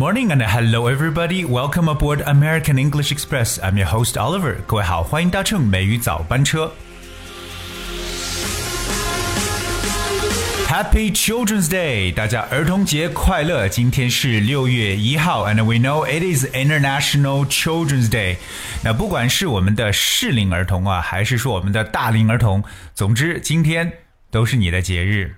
Good morning and hello everybody. Welcome aboard American English Express. I'm your host Oliver. 各位好，欢迎搭乘美语早班车。Happy Children's Day！大家儿童节快乐！今天是六月一号，and we know it is International Children's Day。那不管是我们的适龄儿童啊，还是说我们的大龄儿童，总之今天都是你的节日。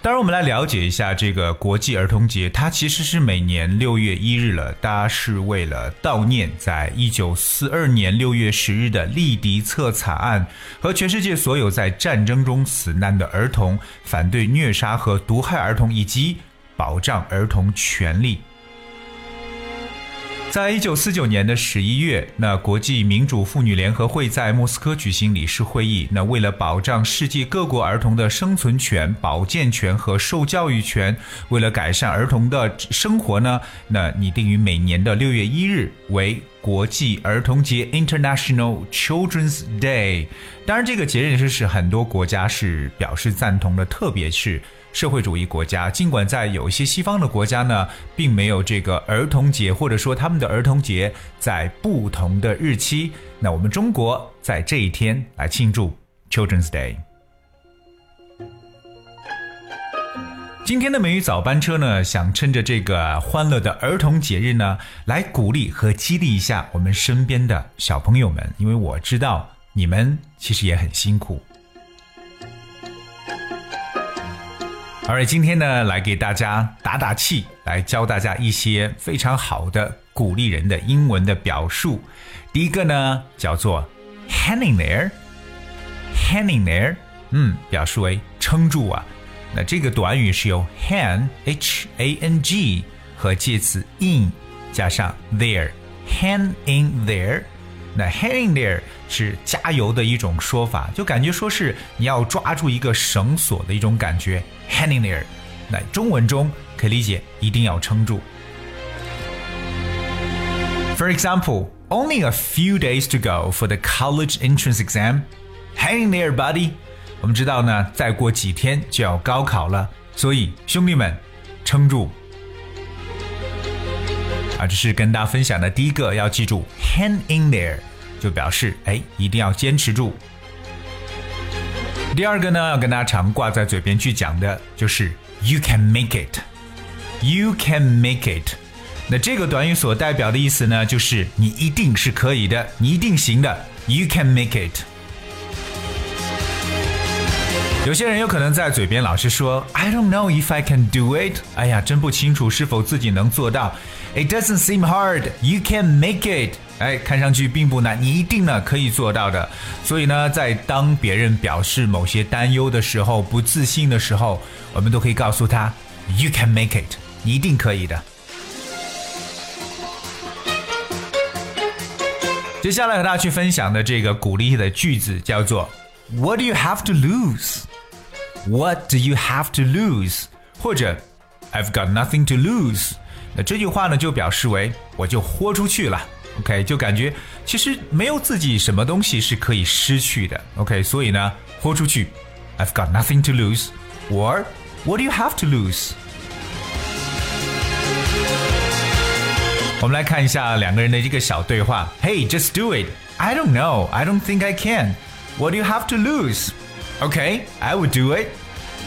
当然，我们来了解一下这个国际儿童节，它其实是每年六月一日了。大家是为了悼念在一九四二年六月十日的利迪策惨案和全世界所有在战争中死难的儿童，反对虐杀和毒害儿童，以及保障儿童权利。在一九四九年的十一月，那国际民主妇女联合会在莫斯科举行理事会议。那为了保障世界各国儿童的生存权、保健权和受教育权，为了改善儿童的生活呢，那拟定于每年的六月一日为国际儿童节 （International Children's Day）。当然，这个节日是是很多国家是表示赞同的，特别是。社会主义国家，尽管在有一些西方的国家呢，并没有这个儿童节，或者说他们的儿童节在不同的日期，那我们中国在这一天来庆祝 Children's Day。今天的美语早班车呢，想趁着这个欢乐的儿童节日呢，来鼓励和激励一下我们身边的小朋友们，因为我知道你们其实也很辛苦。而今天呢，来给大家打打气，来教大家一些非常好的鼓励人的英文的表述。第一个呢，叫做 hanging there，hanging there，嗯，表示为撑住啊。那这个短语是由 hang h a n g 和介词 in 加上 there，hang in there。那 hang there 是加油的一种说法，就感觉说是你要抓住一个绳索的一种感觉。hanging there，那中文中可以理解一定要撑住。For example, only a few days to go for the college entrance exam. Hang there, buddy. 我们知道呢，再过几天就要高考了，所以兄弟们，撑住。啊，这是跟大家分享的第一个，要记住 hang in there，就表示哎，一定要坚持住。第二个呢，要跟大家常挂在嘴边去讲的就是 "You can make it", "You can make it"。那这个短语所代表的意思呢，就是你一定是可以的，你一定行的。You can make it。有些人有可能在嘴边老是说 "I don't know if I can do it"，哎呀，真不清楚是否自己能做到。It doesn't seem hard. You can make it. 哎，看上去并不难，你一定呢可以做到的。所以呢，在当别人表示某些担忧的时候、不自信的时候，我们都可以告诉他：“You can make it，你一定可以的。”接下来和大家去分享的这个鼓励的句子叫做 “What do you have to lose？”“What do you have to lose？” 或者 “I've got nothing to lose。”那这句话呢，就表示为我就豁出去了。OK，就感觉其实没有自己什么东西是可以失去的。OK，所以呢，豁出去，I've got nothing to lose。Or what do you have to lose？我们来看一下两个人的一个小对话。Hey, just do it. I don't know. I don't think I can. What do you have to lose? Okay, I would do it.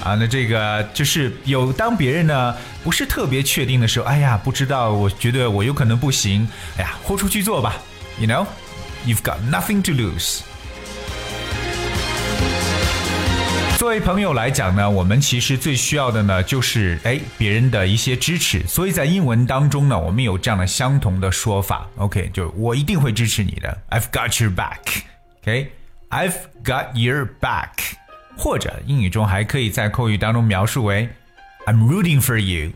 啊，那这个就是有当别人呢不是特别确定的时候，哎呀，不知道，我觉得我有可能不行，哎呀，豁出去做吧，you know，you've got nothing to lose。作为朋友来讲呢，我们其实最需要的呢就是哎别人的一些支持，所以在英文当中呢，我们有这样的相同的说法，OK，就我一定会支持你的，I've got your back，OK，I've got your back。或者英语中还可以在口语当中描述为 "I'm rooting for you",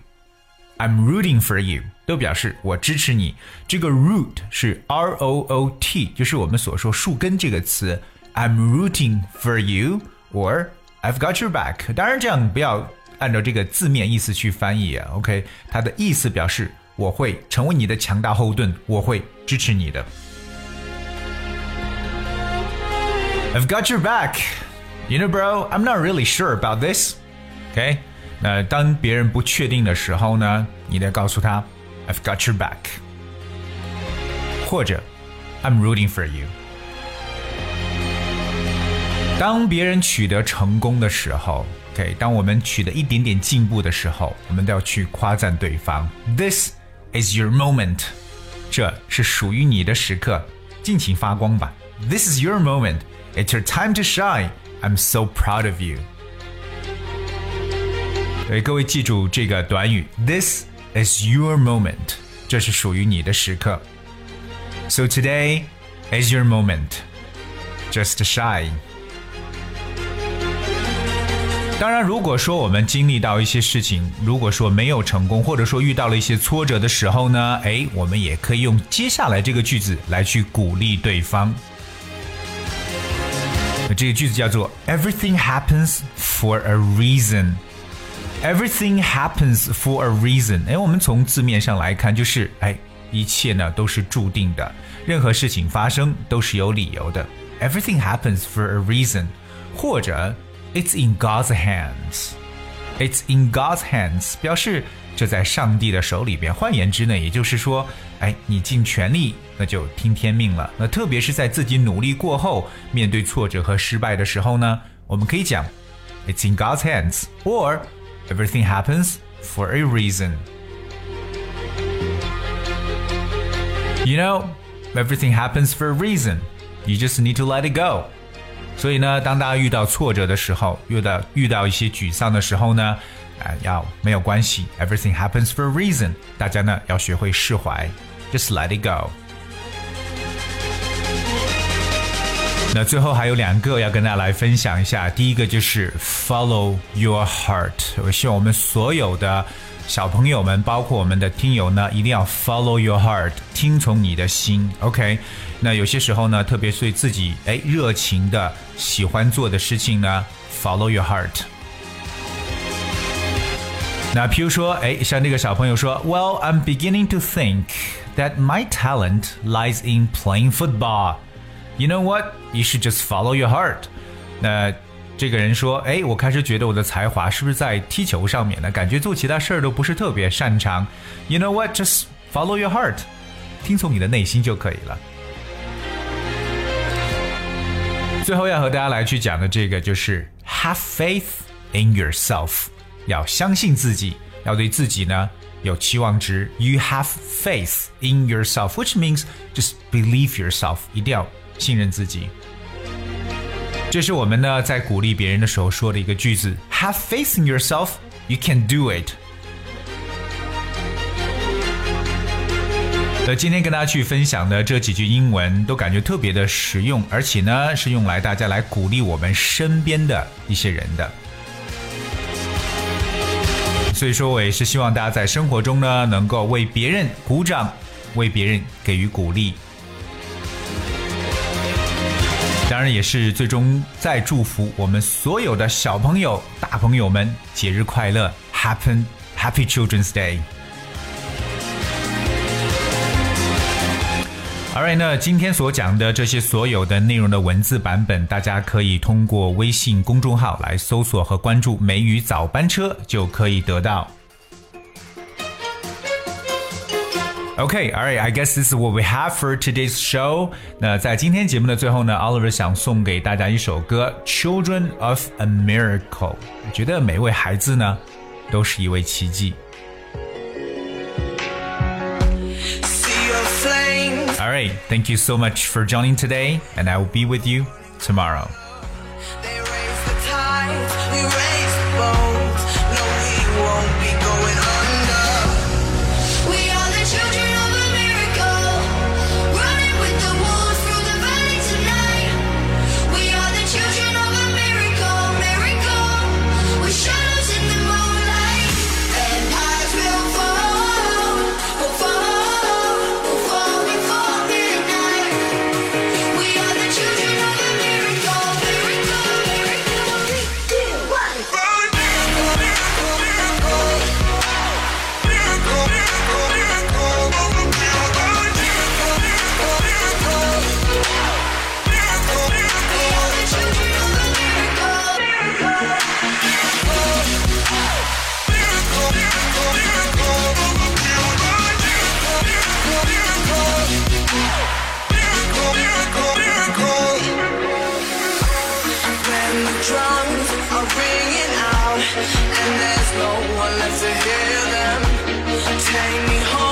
"I'm rooting for you" 都表示我支持你。这个 root 是 R O O T，就是我们所说树根这个词。I'm rooting for you or I've got your back。当然，这样不要按照这个字面意思去翻译啊。OK，它的意思表示我会成为你的强大后盾，我会支持你的。 I've got your back。You know, bro, I'm not really sure about this. OK， 那当别人不确定的时候呢，你得告诉他 "I've got your back"，或者 "I'm rooting for you"。当别人取得成功的时候，OK，当我们取得一点点进步的时候，我们都要去夸赞对方。This is your moment，这是属于你的时刻，尽情发光吧。This is your moment. It's your time to shine. I'm so proud of you. 对，各位记住这个短语，This is your moment，这是属于你的时刻。So today is your moment. Just shine. 当然，如果说我们经历到一些事情，如果说没有成功，或者说遇到了一些挫折的时候呢，哎，我们也可以用接下来这个句子来去鼓励对方。 这个句子叫做 "Everything happens for a reason." Everything happens for a reason。哎，我们从字面上来看，就是哎，一切呢都是注定的，任何事情发生都是有理由的。Everything happens for a reason，或者 It's in God's hands。It's in God's hands，表示 这在上帝的手里边。换言之呢，也就是说，哎，你尽全力，那就听天命了。那特别是在自己努力过后，面对挫折和失败的时候呢，我们可以讲，It's in God's hands，or everything happens for a reason. You know, everything happens for a reason. You just need to let it go. 所以呢，当大家遇到挫折的时候，遇到遇到一些沮丧的时候呢， 啊、要没有关系，everything happens for a reason。大家呢要学会释怀，just let it go。那最后还有两个要跟大家来分享一下，第一个就是 follow your heart。我希望我们所有的小朋友们，包括我们的听友呢，一定要 follow your heart，听从你的心。OK，那有些时候呢，特别对自己哎热情的喜欢做的事情呢，follow your heart。那譬如说，哎，像这个小朋友说，Well, I'm beginning to think that my talent lies in playing football. You know what? You should just follow your heart. 那这个人说：“哎，我开始觉得我的才华是不是在踢球上面呢？感觉做其他事儿都不是特别擅长。You know what? Just follow your heart，听从你的内心就可以了。”最后要和大家来去讲的这个就是 have faith in yourself， 要相信自己，要对自己呢有期望值。You have faith in yourself，which means just believe yourself，一定要信任自己。这是我们呢在鼓励别人的时候说的一个句子：Have faith in yourself, you can do it。那今天跟大家去分享的这几句英文都感觉特别的实用，而且呢是用来大家来鼓励我们身边的一些人的。所以说我也是希望大家在生活中呢能够为别人鼓掌，为别人给予鼓励。当然，也是最终再祝福我们所有的小朋友、大朋友们节日快乐，Happy Happy Children's Day。Alright，那今天所讲的这些所有的内容的文字版本，大家可以通过微信公众号来搜索和关注“梅雨早班车”就可以得到。Okay, all right. I guess this is what we have for today's show. 那在今天节目的最后呢，Oliver 想送给大家一首歌《Children of a Miracle》。我觉得每位孩子呢，都是一位奇迹。 All right. Thank you so much for joining today, and I will be with you tomorrow. Take me home,